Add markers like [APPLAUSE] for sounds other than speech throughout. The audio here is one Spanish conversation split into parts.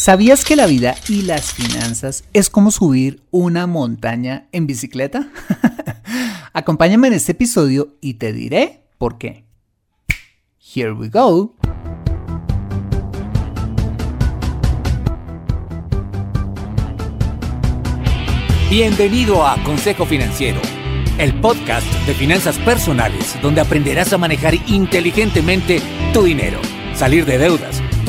¿Sabías que la vida y las finanzas es como subir una montaña en bicicleta? [LAUGHS] Acompáñame en este episodio y te diré por qué. Here we go. Bienvenido a Consejo Financiero, el podcast de finanzas personales donde aprenderás a manejar inteligentemente tu dinero, salir de deudas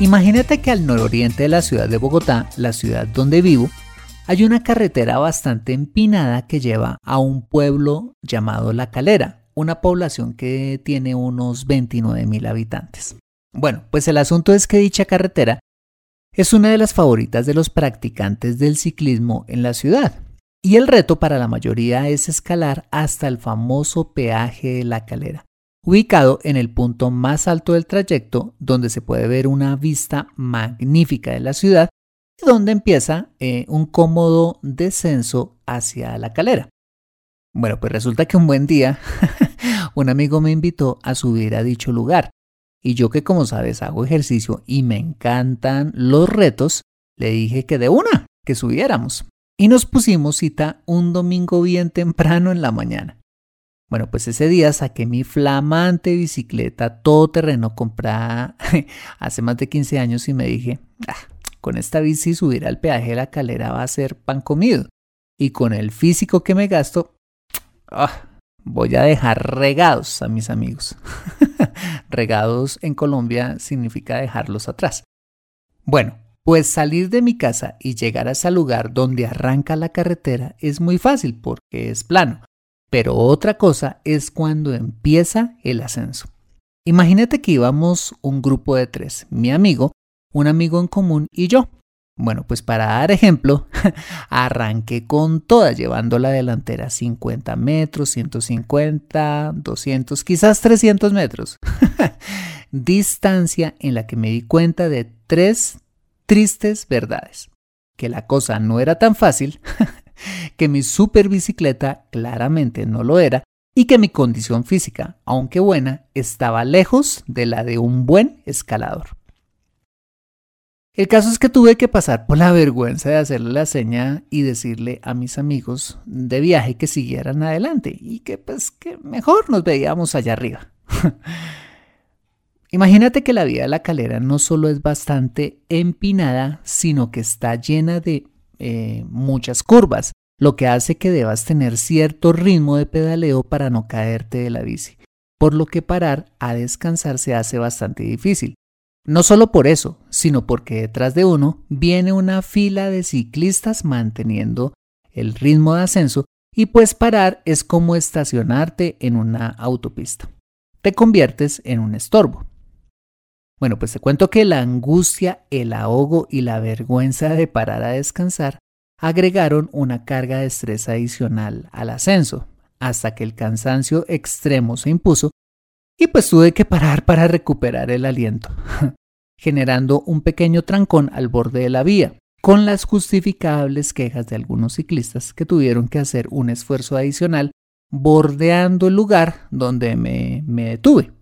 Imagínate que al nororiente de la ciudad de Bogotá, la ciudad donde vivo, hay una carretera bastante empinada que lleva a un pueblo llamado La Calera, una población que tiene unos 29 mil habitantes. Bueno, pues el asunto es que dicha carretera es una de las favoritas de los practicantes del ciclismo en la ciudad. Y el reto para la mayoría es escalar hasta el famoso peaje de la calera, ubicado en el punto más alto del trayecto donde se puede ver una vista magnífica de la ciudad y donde empieza eh, un cómodo descenso hacia la calera. Bueno, pues resulta que un buen día [LAUGHS] un amigo me invitó a subir a dicho lugar y yo que como sabes hago ejercicio y me encantan los retos, le dije que de una, que subiéramos. Y nos pusimos cita un domingo bien temprano en la mañana. Bueno, pues ese día saqué mi flamante bicicleta todoterreno comprada [LAUGHS] hace más de 15 años y me dije, ah, con esta bici subir al peaje de la calera va a ser pan comido. Y con el físico que me gasto, ah, voy a dejar regados a mis amigos. [LAUGHS] regados en Colombia significa dejarlos atrás. Bueno, pues salir de mi casa y llegar a ese lugar donde arranca la carretera es muy fácil porque es plano. Pero otra cosa es cuando empieza el ascenso. Imagínate que íbamos un grupo de tres, mi amigo, un amigo en común y yo. Bueno, pues para dar ejemplo, [LAUGHS] arranqué con toda, llevando la delantera 50 metros, 150, 200, quizás 300 metros. [LAUGHS] Distancia en la que me di cuenta de tres tristes verdades. Que la cosa no era tan fácil [LAUGHS] que mi super bicicleta claramente no lo era y que mi condición física, aunque buena, estaba lejos de la de un buen escalador. El caso es que tuve que pasar por la vergüenza de hacerle la seña y decirle a mis amigos de viaje que siguieran adelante y que pues que mejor nos veíamos allá arriba. [LAUGHS] Imagínate que la vía de la calera no solo es bastante empinada, sino que está llena de eh, muchas curvas, lo que hace que debas tener cierto ritmo de pedaleo para no caerte de la bici, por lo que parar a descansar se hace bastante difícil. No solo por eso, sino porque detrás de uno viene una fila de ciclistas manteniendo el ritmo de ascenso Y pues parar es como estacionarte en una autopista. Te conviertes en un estorbo. Bueno, pues te cuento que la angustia, el ahogo y la vergüenza de parar a descansar agregaron una carga de estrés adicional al ascenso, hasta que el cansancio extremo se impuso y pues tuve que parar para recuperar el aliento, [LAUGHS] generando un pequeño trancón al borde de la vía, con las justificables quejas de algunos ciclistas que tuvieron que hacer un esfuerzo adicional bordeando el lugar donde me, me detuve.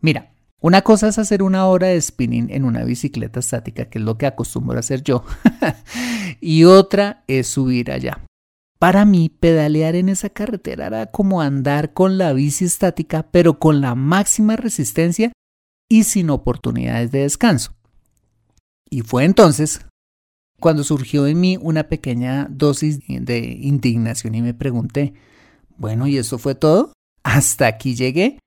Mira, una cosa es hacer una hora de spinning en una bicicleta estática, que es lo que acostumbro hacer yo, [LAUGHS] y otra es subir allá. Para mí, pedalear en esa carretera era como andar con la bici estática, pero con la máxima resistencia y sin oportunidades de descanso. Y fue entonces cuando surgió en mí una pequeña dosis de indignación y me pregunté, bueno, ¿y eso fue todo? ¿Hasta aquí llegué?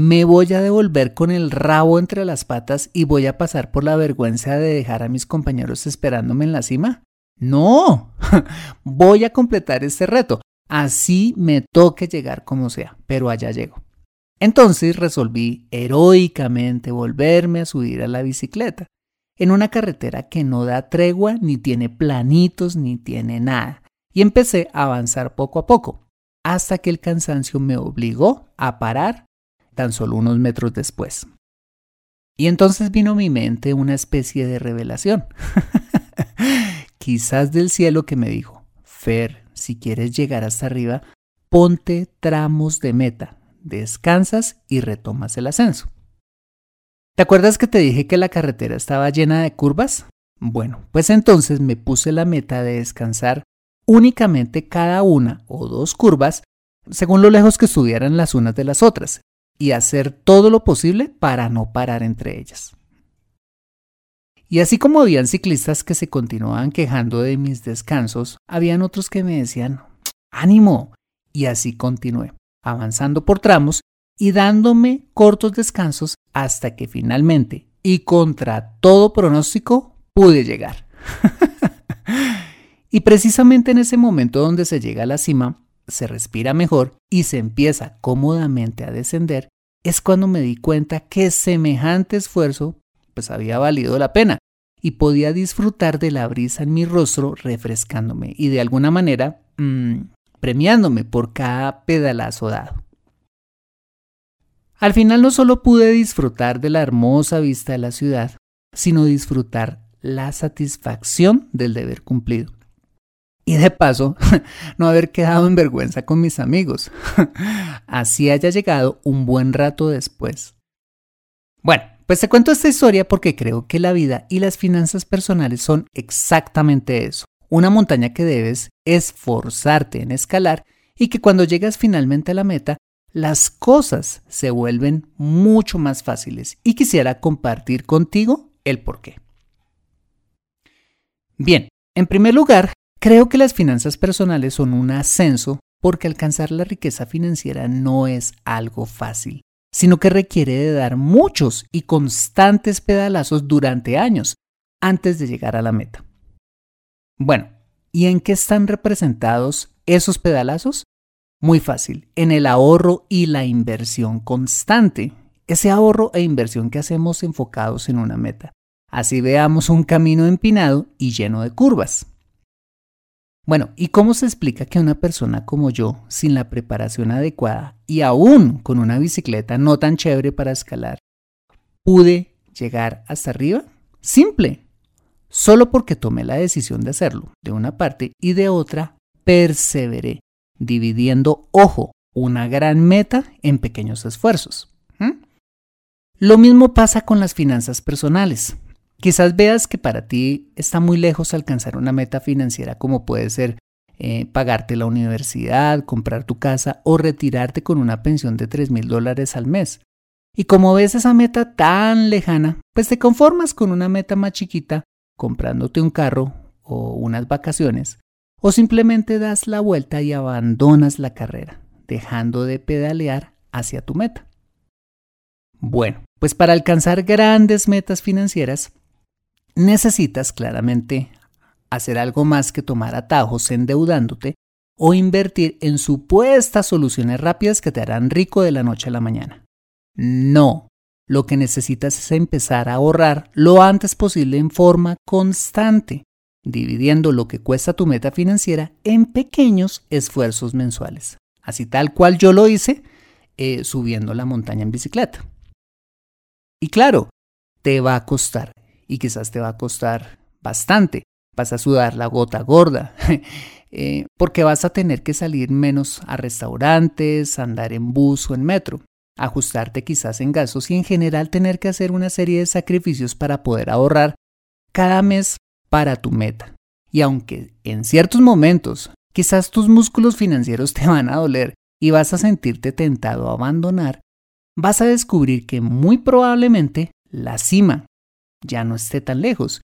¿Me voy a devolver con el rabo entre las patas y voy a pasar por la vergüenza de dejar a mis compañeros esperándome en la cima? No, [LAUGHS] voy a completar este reto. Así me toque llegar como sea, pero allá llego. Entonces resolví heroicamente volverme a subir a la bicicleta, en una carretera que no da tregua, ni tiene planitos, ni tiene nada, y empecé a avanzar poco a poco, hasta que el cansancio me obligó a parar tan solo unos metros después. Y entonces vino a mi mente una especie de revelación. [LAUGHS] quizás del cielo que me dijo, Fer, si quieres llegar hasta arriba, ponte tramos de meta, descansas y retomas el ascenso. ¿Te acuerdas que te dije que la carretera estaba llena de curvas? Bueno, pues entonces me puse la meta de descansar únicamente cada una o dos curvas según lo lejos que estuvieran las unas de las otras y hacer todo lo posible para no parar entre ellas. Y así como habían ciclistas que se continuaban quejando de mis descansos, habían otros que me decían, ánimo. Y así continué, avanzando por tramos y dándome cortos descansos hasta que finalmente, y contra todo pronóstico, pude llegar. [LAUGHS] y precisamente en ese momento donde se llega a la cima, se respira mejor y se empieza cómodamente a descender, es cuando me di cuenta que semejante esfuerzo pues había valido la pena y podía disfrutar de la brisa en mi rostro refrescándome y de alguna manera mmm, premiándome por cada pedalazo dado. Al final no solo pude disfrutar de la hermosa vista de la ciudad, sino disfrutar la satisfacción del deber cumplido. Y de paso, [LAUGHS] no haber quedado en vergüenza con mis amigos. [LAUGHS] Así haya llegado un buen rato después. Bueno, pues te cuento esta historia porque creo que la vida y las finanzas personales son exactamente eso. Una montaña que debes esforzarte en escalar y que cuando llegas finalmente a la meta, las cosas se vuelven mucho más fáciles. Y quisiera compartir contigo el por qué. Bien, en primer lugar, creo que las finanzas personales son un ascenso porque alcanzar la riqueza financiera no es algo fácil sino que requiere de dar muchos y constantes pedalazos durante años antes de llegar a la meta. Bueno, ¿y en qué están representados esos pedalazos? Muy fácil, en el ahorro y la inversión constante, ese ahorro e inversión que hacemos enfocados en una meta. Así veamos un camino empinado y lleno de curvas. Bueno, ¿y cómo se explica que una persona como yo, sin la preparación adecuada y aún con una bicicleta no tan chévere para escalar, pude llegar hasta arriba? Simple. Solo porque tomé la decisión de hacerlo, de una parte, y de otra, perseveré, dividiendo, ojo, una gran meta en pequeños esfuerzos. Lo mismo pasa con las finanzas personales. Quizás veas que para ti está muy lejos alcanzar una meta financiera como puede ser eh, pagarte la universidad, comprar tu casa o retirarte con una pensión de 3 mil dólares al mes. Y como ves esa meta tan lejana, pues te conformas con una meta más chiquita, comprándote un carro o unas vacaciones, o simplemente das la vuelta y abandonas la carrera, dejando de pedalear hacia tu meta. Bueno, pues para alcanzar grandes metas financieras, necesitas claramente hacer algo más que tomar atajos endeudándote o invertir en supuestas soluciones rápidas que te harán rico de la noche a la mañana. No, lo que necesitas es empezar a ahorrar lo antes posible en forma constante, dividiendo lo que cuesta tu meta financiera en pequeños esfuerzos mensuales. Así tal cual yo lo hice eh, subiendo la montaña en bicicleta. Y claro, te va a costar, y quizás te va a costar bastante. Vas a sudar la gota gorda, [LAUGHS] eh, porque vas a tener que salir menos a restaurantes, andar en bus o en metro, ajustarte quizás en gastos y en general tener que hacer una serie de sacrificios para poder ahorrar cada mes para tu meta. Y aunque en ciertos momentos quizás tus músculos financieros [LAUGHS] te van a doler y vas a sentirte tentado a abandonar, vas a descubrir que muy probablemente la cima ya no esté tan lejos.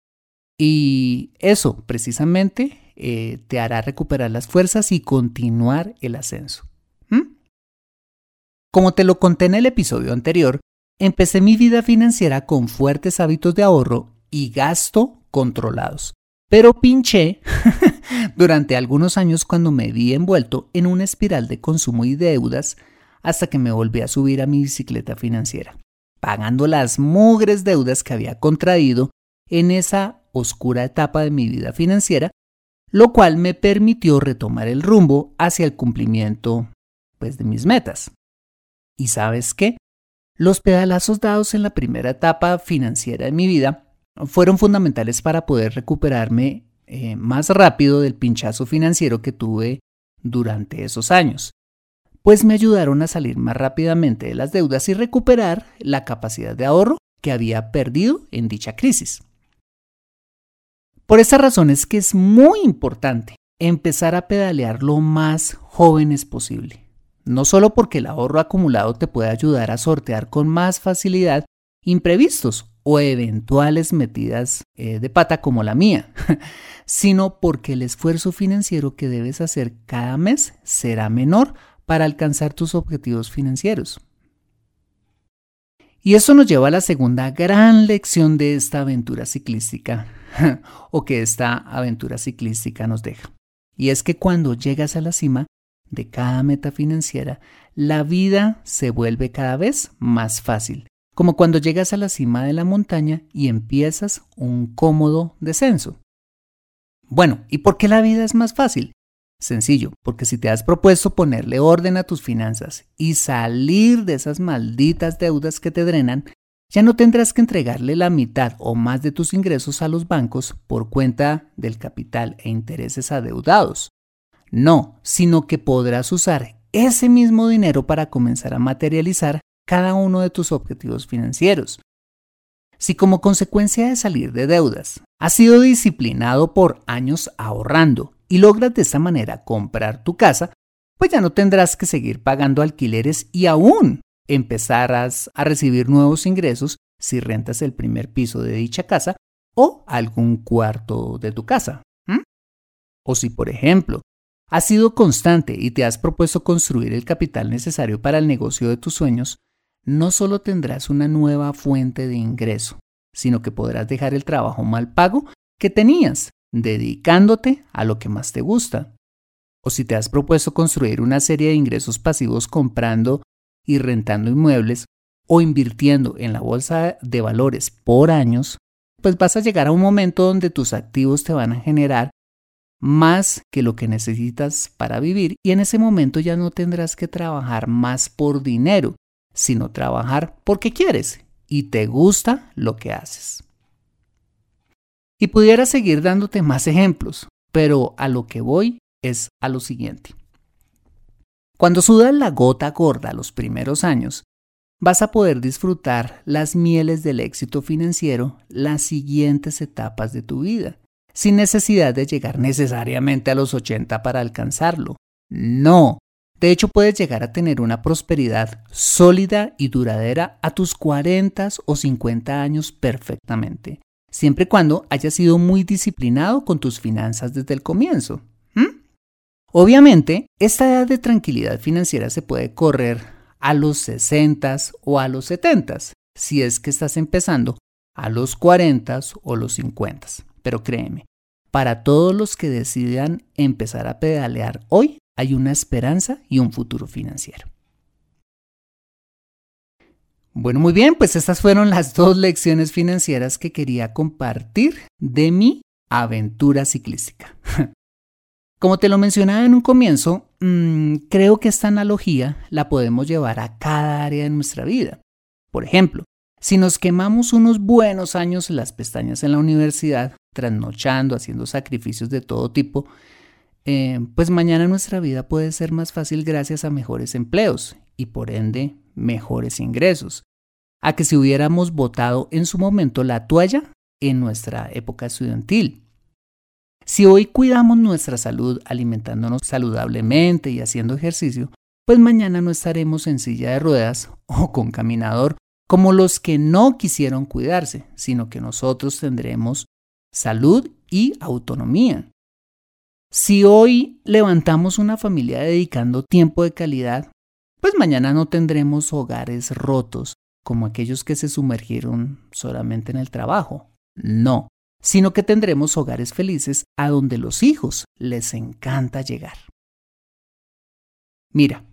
Y eso precisamente eh, te hará recuperar las fuerzas y continuar el ascenso. ¿Mm? Como te lo conté en el episodio anterior, empecé mi vida financiera con fuertes hábitos de ahorro y gasto controlados. Pero pinché [LAUGHS] durante algunos años cuando me vi envuelto en una espiral de consumo y deudas hasta que me volví a subir a mi bicicleta financiera, pagando las mugres deudas que había contraído en esa oscura etapa de mi vida financiera, lo cual me permitió retomar el rumbo hacia el cumplimiento pues de mis metas. ¿Y sabes qué? Los pedalazos dados en la primera etapa financiera de mi vida fueron fundamentales para poder recuperarme eh, más rápido del pinchazo financiero que tuve durante esos años pues me ayudaron a salir más rápidamente de las deudas y recuperar la capacidad de ahorro que había perdido en dicha crisis. Por esa razón es que es muy importante empezar a pedalear lo más jóvenes posible. No solo porque el ahorro acumulado te puede ayudar a sortear con más facilidad imprevistos o eventuales metidas eh, de pata como la mía, [LAUGHS] sino porque el esfuerzo financiero que debes hacer cada mes será menor para alcanzar tus objetivos financieros. Y eso nos lleva a la segunda gran lección de esta aventura ciclística, [LAUGHS] o que esta aventura ciclística nos deja. Y es que cuando llegas a la cima de cada meta financiera, la vida se vuelve cada vez más fácil, como cuando llegas a la cima de la montaña y empiezas un cómodo descenso. Bueno, ¿y por qué la vida es más fácil? Sencillo, porque si te has propuesto ponerle orden a tus finanzas y salir de esas malditas deudas que te drenan, ya no tendrás que entregarle la mitad o más de tus ingresos a los bancos por cuenta del capital e intereses adeudados. No, sino que podrás usar ese mismo dinero para comenzar a materializar cada uno de tus objetivos financieros. Si como consecuencia de salir de deudas has sido disciplinado por años ahorrando y logras de esa manera comprar tu casa, pues ya no tendrás que seguir pagando alquileres y aún empezarás a recibir nuevos ingresos si rentas el primer piso de dicha casa o algún cuarto de tu casa. O si, por ejemplo, has sido constante y te has propuesto construir el capital necesario para el negocio de tus sueños, no solo tendrás una nueva fuente de ingreso, sino que podrás dejar el trabajo mal pago que tenías dedicándote a lo que más te gusta. O si te has propuesto construir una serie de ingresos pasivos comprando y rentando inmuebles o invirtiendo en la bolsa de valores por años, pues vas a llegar a un momento donde tus activos te van a generar más que lo que necesitas para vivir y en ese momento ya no tendrás que trabajar más por dinero, sino trabajar porque quieres y te gusta lo que haces. Y pudiera seguir dándote más ejemplos, pero a lo que voy es a lo siguiente. Cuando sudas la gota gorda los primeros años, vas a poder disfrutar las mieles del éxito financiero las siguientes etapas de tu vida, sin necesidad de llegar necesariamente a los 80 para alcanzarlo. No. De hecho, puedes llegar a tener una prosperidad sólida y duradera a tus 40 o 50 años perfectamente, siempre y cuando hayas sido muy disciplinado con tus finanzas desde el comienzo. Obviamente, esta edad de tranquilidad financiera se puede correr a los 60 o a los 70 si es que estás empezando a los 40 o los 50. Pero créeme, para todos los que decidan empezar a pedalear hoy, hay una esperanza y un futuro financiero. Bueno, muy bien, pues estas fueron las dos lecciones financieras que quería compartir de mi aventura ciclística. [LAUGHS] Como te lo mencionaba en un comienzo, mm, creo que esta analogía la podemos llevar a cada área de nuestra vida. Por ejemplo, si nos quemamos unos buenos años las pestañas en la universidad, trasnochando, haciendo sacrificios de todo tipo, eh, pues mañana nuestra vida puede ser más fácil gracias a mejores empleos y por ende mejores ingresos, a que si hubiéramos votado en su momento la toalla en nuestra época estudiantil. Si hoy cuidamos nuestra salud alimentándonos saludablemente y haciendo ejercicio, pues mañana no estaremos en silla de ruedas [LAUGHS] o con caminador como los que no quisieron cuidarse, sino que nosotros tendremos salud y autonomía. Si hoy levantamos una familia dedicando tiempo de calidad, pues mañana no tendremos hogares rotos como aquellos que se sumergieron solamente en el trabajo. No, sino que tendremos hogares felices a donde los hijos les encanta llegar. Mira,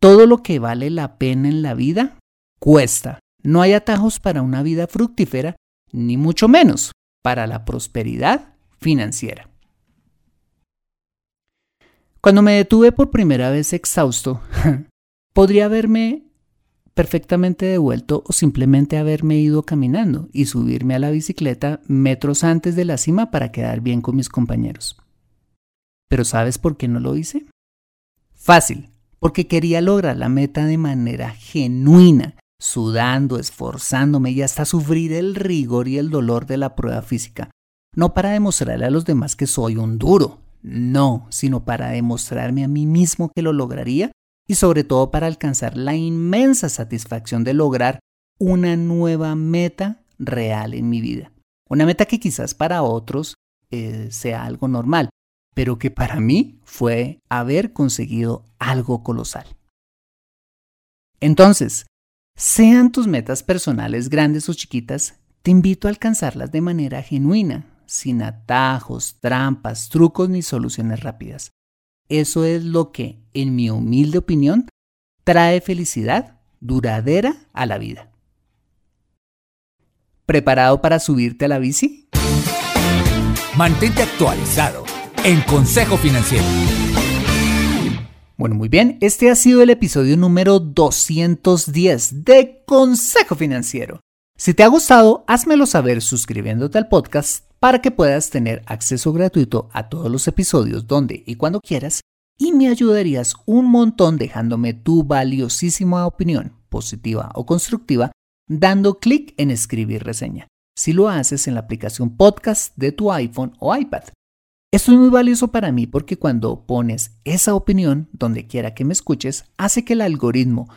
todo lo que vale la pena en la vida cuesta. No hay atajos para una vida fructífera, ni mucho menos para la prosperidad financiera. Cuando me detuve por primera vez exhausto, [LAUGHS] podría haberme perfectamente devuelto o simplemente haberme ido caminando y subirme a la bicicleta metros antes de la cima para quedar bien con mis compañeros. Pero ¿sabes por qué no lo hice? Fácil, porque quería lograr la meta de manera genuina, sudando, esforzándome y hasta sufrir el rigor y el dolor de la prueba física. No para demostrarle a los demás que soy un duro, no, sino para demostrarme a mí mismo que lo lograría y sobre todo para alcanzar la inmensa satisfacción de lograr una nueva meta real en mi vida. Una meta que quizás para otros eh, sea algo normal, pero que para mí fue haber conseguido algo colosal. Entonces, sean tus metas personales grandes o chiquitas, te invito a alcanzarlas de manera genuina, sin atajos, trampas, trucos ni soluciones rápidas. Eso es lo que, en mi humilde opinión, trae felicidad duradera a la vida. ¿Preparado para subirte a la bici? Mantente actualizado en Consejo Financiero. Bueno, muy bien, este ha sido el episodio número 210 de Consejo Financiero. Si te ha gustado, házmelo saber suscribiéndote al podcast para que puedas tener acceso gratuito a todos los episodios donde y cuando quieras y me ayudarías un montón dejándome tu valiosísima opinión, positiva o constructiva, dando clic en escribir reseña. Si lo haces en la aplicación podcast de tu iPhone o iPad. Esto es muy valioso para mí porque cuando pones esa opinión donde quiera que me escuches, hace que el algoritmo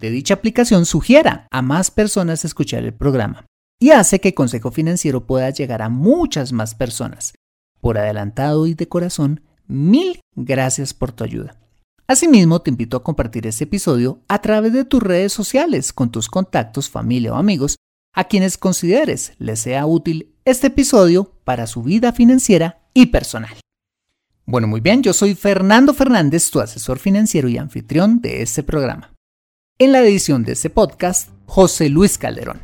de dicha aplicación sugiera a más personas escuchar el programa y hace que Consejo Financiero pueda llegar a muchas más personas. Por adelantado y de corazón, mil gracias por tu ayuda. Asimismo, te invito a compartir este episodio a través de tus redes sociales con tus contactos, familia o amigos a quienes consideres les sea útil este episodio para su vida financiera y personal. Bueno, muy bien, yo soy Fernando Fernández, tu asesor financiero y anfitrión de este programa. En la edición de este podcast, José Luis Calderón.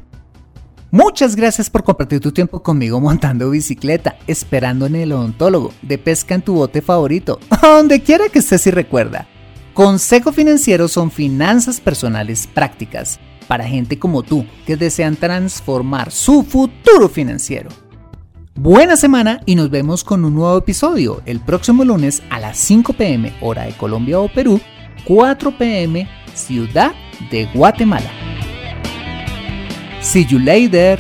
Muchas gracias por compartir tu tiempo conmigo montando bicicleta, esperando en el odontólogo, de pesca en tu bote favorito, [LAUGHS] donde quiera que estés y recuerda. Consejo Financiero son finanzas personales prácticas para gente como tú que desean transformar su futuro financiero. Buena semana y nos vemos con un nuevo episodio el próximo lunes a las 5 pm hora de Colombia o Perú, 4 pm Ciudad de Guatemala. See you later!